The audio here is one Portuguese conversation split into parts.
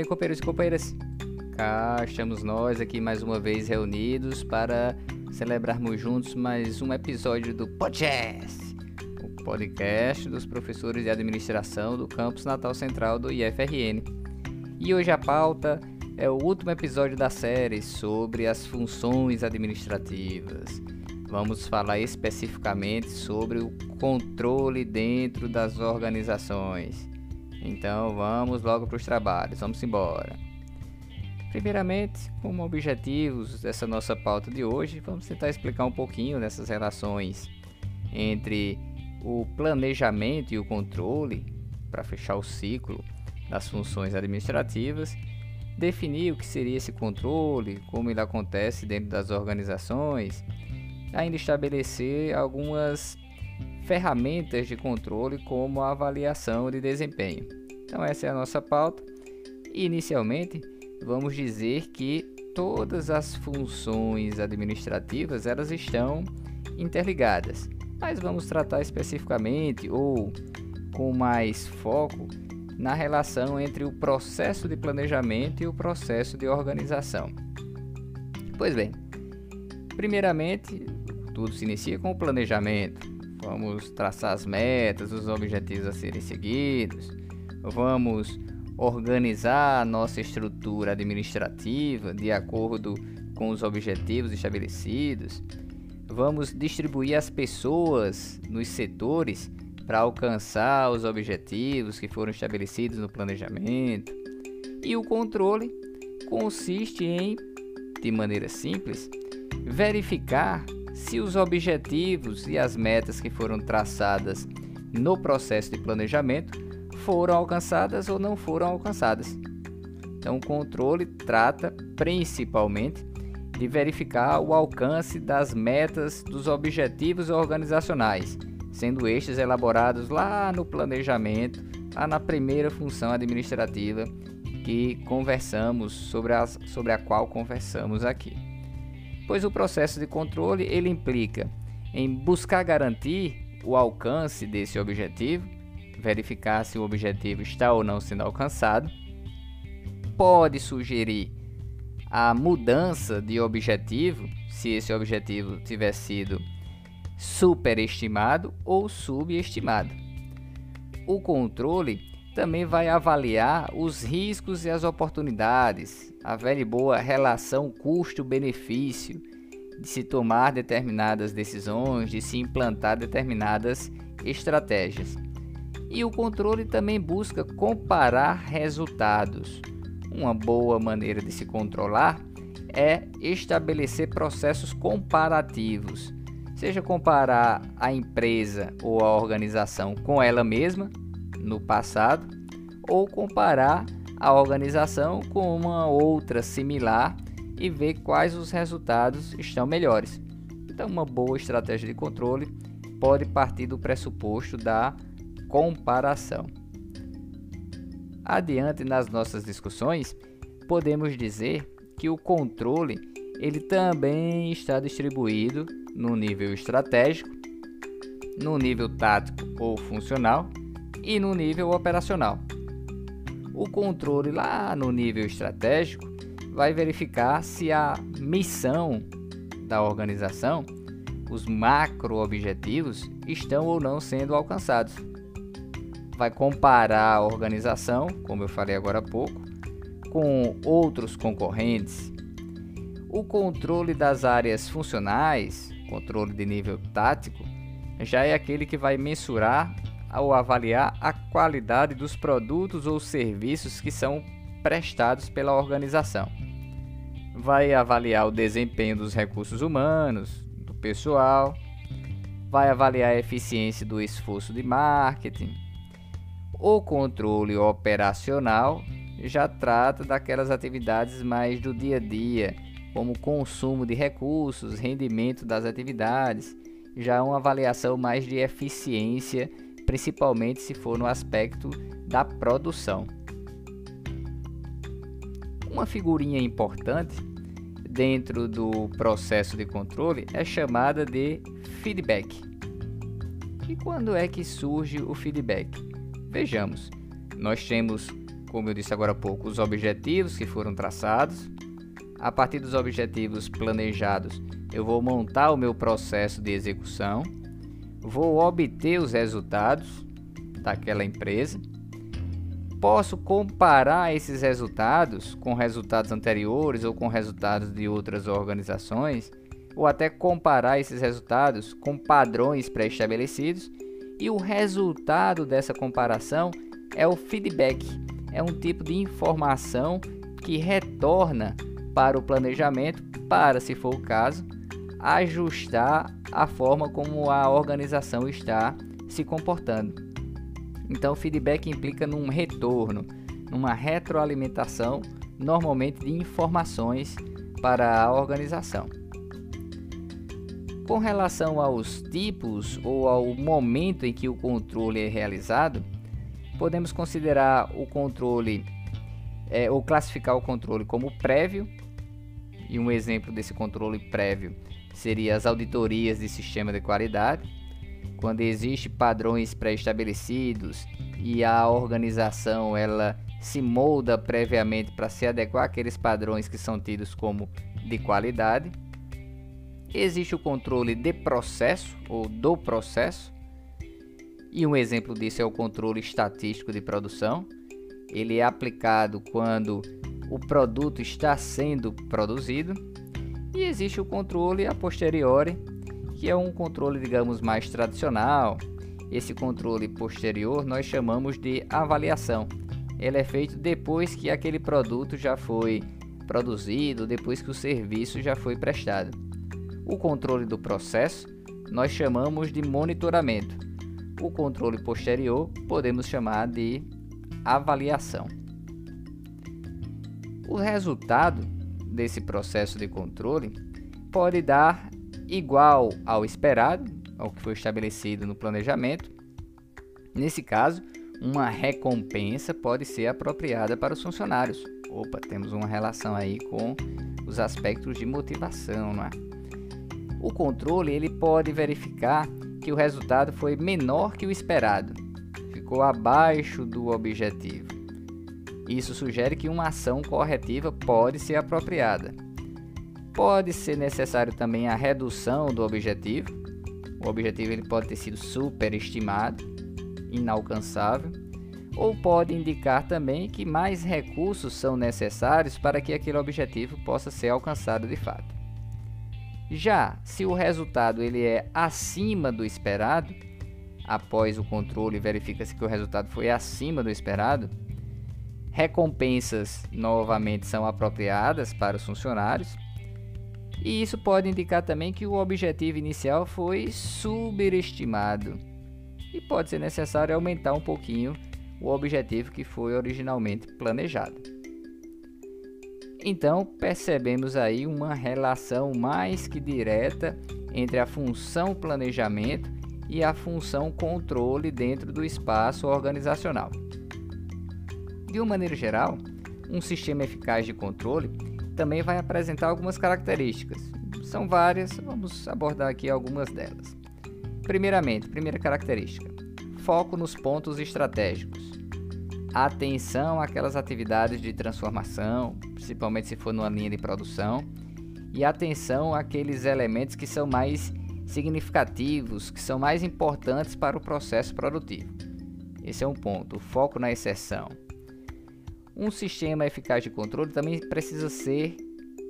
bem, companheiros e companheiras? Cá estamos nós aqui mais uma vez reunidos para celebrarmos juntos mais um episódio do Podcast, o podcast dos professores de administração do campus Natal Central do IFRN. E hoje a pauta é o último episódio da série sobre as funções administrativas. Vamos falar especificamente sobre o controle dentro das organizações. Então vamos logo para os trabalhos, vamos embora. Primeiramente, como objetivos dessa nossa pauta de hoje, vamos tentar explicar um pouquinho dessas relações entre o planejamento e o controle, para fechar o ciclo das funções administrativas, definir o que seria esse controle, como ele acontece dentro das organizações, ainda estabelecer algumas ferramentas de controle como a avaliação de desempenho. Então essa é a nossa pauta. Inicialmente, vamos dizer que todas as funções administrativas elas estão interligadas, mas vamos tratar especificamente ou com mais foco na relação entre o processo de planejamento e o processo de organização. Pois bem, primeiramente, tudo se inicia com o planejamento. Vamos traçar as metas, os objetivos a serem seguidos. Vamos organizar a nossa estrutura administrativa de acordo com os objetivos estabelecidos. Vamos distribuir as pessoas nos setores para alcançar os objetivos que foram estabelecidos no planejamento. E o controle consiste em, de maneira simples, verificar se os objetivos e as metas que foram traçadas no processo de planejamento foram alcançadas ou não foram alcançadas. Então, o controle trata principalmente de verificar o alcance das metas dos objetivos organizacionais, sendo estes elaborados lá no planejamento, lá na primeira função administrativa que conversamos sobre, as, sobre a qual conversamos aqui pois o processo de controle ele implica em buscar garantir o alcance desse objetivo, verificar se o objetivo está ou não sendo alcançado, pode sugerir a mudança de objetivo, se esse objetivo tiver sido superestimado ou subestimado. O controle também vai avaliar os riscos e as oportunidades, a velha e boa relação custo-benefício de se tomar determinadas decisões, de se implantar determinadas estratégias. E o controle também busca comparar resultados. Uma boa maneira de se controlar é estabelecer processos comparativos, seja comparar a empresa ou a organização com ela mesma no passado ou comparar a organização com uma outra similar e ver quais os resultados estão melhores. Então, uma boa estratégia de controle pode partir do pressuposto da comparação. Adiante nas nossas discussões, podemos dizer que o controle ele também está distribuído no nível estratégico, no nível tático ou funcional e no nível operacional. O controle lá no nível estratégico vai verificar se a missão da organização, os macro objetivos, estão ou não sendo alcançados. Vai comparar a organização, como eu falei agora há pouco, com outros concorrentes. O controle das áreas funcionais, controle de nível tático, já é aquele que vai mensurar ao avaliar a qualidade dos produtos ou serviços que são prestados pela organização. Vai avaliar o desempenho dos recursos humanos, do pessoal, vai avaliar a eficiência do esforço de marketing. O controle operacional já trata daquelas atividades mais do dia a dia, como consumo de recursos, rendimento das atividades, já uma avaliação mais de eficiência principalmente se for no aspecto da produção. Uma figurinha importante dentro do processo de controle é chamada de feedback. E quando é que surge o feedback? Vejamos, nós temos como eu disse agora há pouco, os objetivos que foram traçados. A partir dos objetivos planejados, eu vou montar o meu processo de execução, vou obter os resultados daquela empresa. Posso comparar esses resultados com resultados anteriores ou com resultados de outras organizações, ou até comparar esses resultados com padrões pré-estabelecidos, e o resultado dessa comparação é o feedback, é um tipo de informação que retorna para o planejamento, para, se for o caso, ajustar a forma como a organização está se comportando. Então, o feedback implica num retorno, numa retroalimentação, normalmente de informações para a organização. Com relação aos tipos ou ao momento em que o controle é realizado, podemos considerar o controle é, ou classificar o controle como prévio e um exemplo desse controle prévio seria as auditorias de sistema de qualidade, quando existe padrões pré-estabelecidos e a organização ela se molda previamente para se adequar àqueles padrões que são tidos como de qualidade. Existe o controle de processo ou do processo, e um exemplo disso é o controle estatístico de produção. Ele é aplicado quando o produto está sendo produzido e existe o controle a posteriori, que é um controle, digamos, mais tradicional. Esse controle posterior nós chamamos de avaliação. Ele é feito depois que aquele produto já foi produzido, depois que o serviço já foi prestado. O controle do processo nós chamamos de monitoramento. O controle posterior podemos chamar de avaliação. O resultado desse processo de controle pode dar igual ao esperado, ao que foi estabelecido no planejamento. Nesse caso, uma recompensa pode ser apropriada para os funcionários. Opa, temos uma relação aí com os aspectos de motivação, não é? O controle ele pode verificar que o resultado foi menor que o esperado, ficou abaixo do objetivo. Isso sugere que uma ação corretiva pode ser apropriada. Pode ser necessário também a redução do objetivo. O objetivo ele pode ter sido superestimado, inalcançável, ou pode indicar também que mais recursos são necessários para que aquele objetivo possa ser alcançado de fato. Já se o resultado ele é acima do esperado, após o controle verifica-se que o resultado foi acima do esperado, Recompensas novamente são apropriadas para os funcionários. E isso pode indicar também que o objetivo inicial foi superestimado e pode ser necessário aumentar um pouquinho o objetivo que foi originalmente planejado. Então, percebemos aí uma relação mais que direta entre a função planejamento e a função controle dentro do espaço organizacional. De uma maneira geral, um sistema eficaz de controle também vai apresentar algumas características. São várias, vamos abordar aqui algumas delas. Primeiramente, primeira característica: foco nos pontos estratégicos. Atenção àquelas atividades de transformação, principalmente se for numa linha de produção, e atenção àqueles elementos que são mais significativos, que são mais importantes para o processo produtivo. Esse é um ponto, o foco na exceção. Um sistema eficaz de controle também precisa ser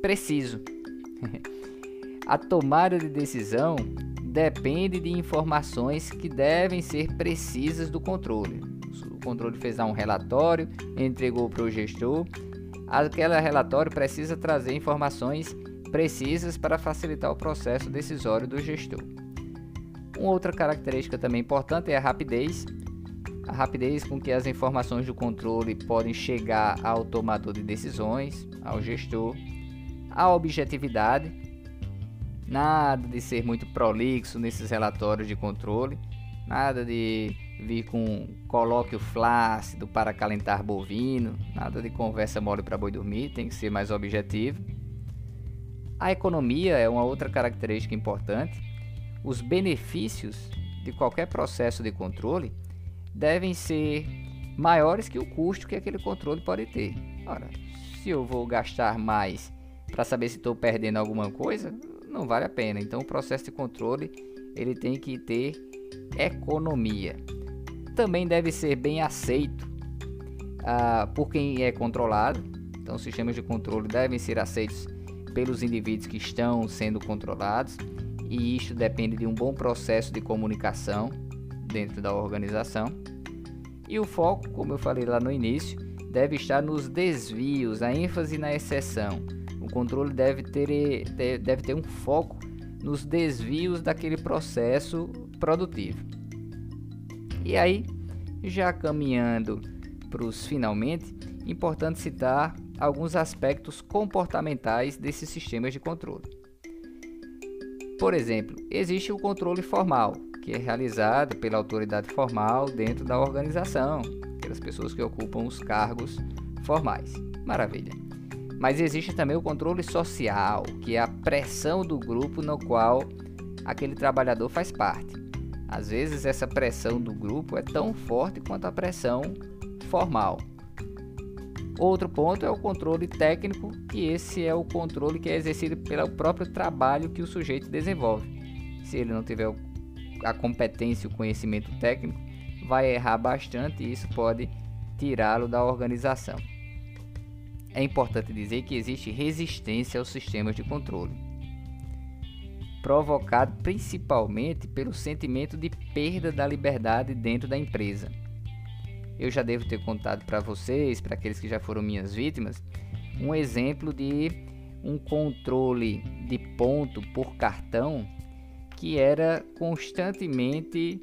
preciso. A tomada de decisão depende de informações que devem ser precisas do controle. O controle fez um relatório, entregou para o gestor. Aquele relatório precisa trazer informações precisas para facilitar o processo decisório do gestor. Uma outra característica também importante é a rapidez a rapidez com que as informações do controle podem chegar ao tomador de decisões, ao gestor, a objetividade, nada de ser muito prolixo nesses relatórios de controle, nada de vir com colóquio flácido para calentar bovino, nada de conversa mole para boi dormir, tem que ser mais objetivo. A economia é uma outra característica importante. Os benefícios de qualquer processo de controle devem ser maiores que o custo que aquele controle pode ter. Ora, se eu vou gastar mais para saber se estou perdendo alguma coisa, não vale a pena. Então, o processo de controle ele tem que ter economia. Também deve ser bem aceito ah, por quem é controlado. Então, os sistemas de controle devem ser aceitos pelos indivíduos que estão sendo controlados, e isto depende de um bom processo de comunicação dentro da organização. E o foco, como eu falei lá no início, deve estar nos desvios, a ênfase na exceção. O controle deve ter, deve ter um foco nos desvios daquele processo produtivo. E aí, já caminhando para os finalmente, importante citar alguns aspectos comportamentais desses sistemas de controle. Por exemplo, existe o controle formal, que é realizado pela autoridade formal dentro da organização, pelas pessoas que ocupam os cargos formais. Maravilha. Mas existe também o controle social, que é a pressão do grupo no qual aquele trabalhador faz parte. Às vezes essa pressão do grupo é tão forte quanto a pressão formal. Outro ponto é o controle técnico, que esse é o controle que é exercido pelo próprio trabalho que o sujeito desenvolve. Se ele não tiver a competência e o conhecimento técnico, vai errar bastante e isso pode tirá-lo da organização. É importante dizer que existe resistência aos sistemas de controle, provocado principalmente pelo sentimento de perda da liberdade dentro da empresa eu já devo ter contado para vocês, para aqueles que já foram minhas vítimas, um exemplo de um controle de ponto por cartão que era constantemente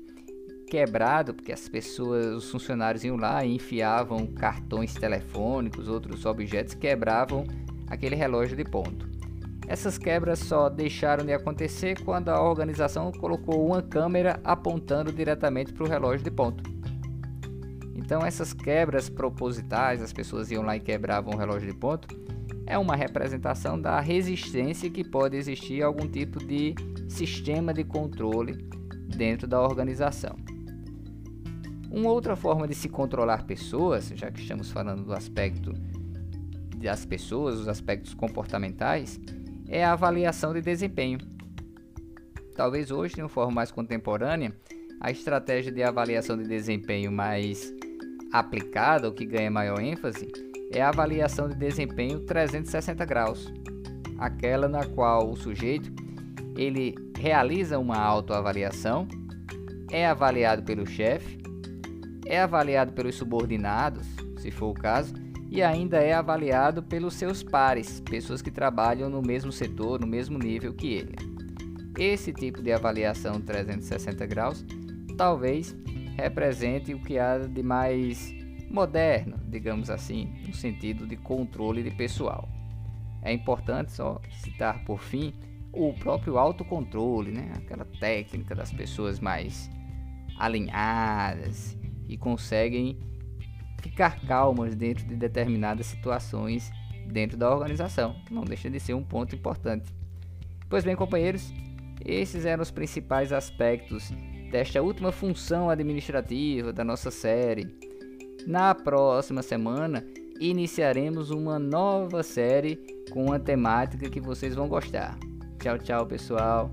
quebrado, porque as pessoas, os funcionários iam lá e enfiavam cartões telefônicos, outros objetos, quebravam aquele relógio de ponto. Essas quebras só deixaram de acontecer quando a organização colocou uma câmera apontando diretamente para o relógio de ponto. Então essas quebras propositais, as pessoas iam lá e quebravam o relógio de ponto, é uma representação da resistência que pode existir a algum tipo de sistema de controle dentro da organização. Uma outra forma de se controlar pessoas, já que estamos falando do aspecto das pessoas, os aspectos comportamentais, é a avaliação de desempenho. Talvez hoje, de uma forma mais contemporânea, a estratégia de avaliação de desempenho mais aplicada, o que ganha maior ênfase, é a avaliação de desempenho 360 graus, aquela na qual o sujeito ele realiza uma autoavaliação, é avaliado pelo chefe, é avaliado pelos subordinados, se for o caso, e ainda é avaliado pelos seus pares, pessoas que trabalham no mesmo setor, no mesmo nível que ele. Esse tipo de avaliação 360 graus talvez represente o que há de mais moderno, digamos assim, no sentido de controle de pessoal. É importante só citar por fim o próprio autocontrole, né? aquela técnica das pessoas mais alinhadas e conseguem ficar calmas dentro de determinadas situações dentro da organização. Não deixa de ser um ponto importante. Pois bem, companheiros, esses eram os principais aspectos desta última função administrativa da nossa série. Na próxima semana, iniciaremos uma nova série com uma temática que vocês vão gostar. Tchau, tchau, pessoal.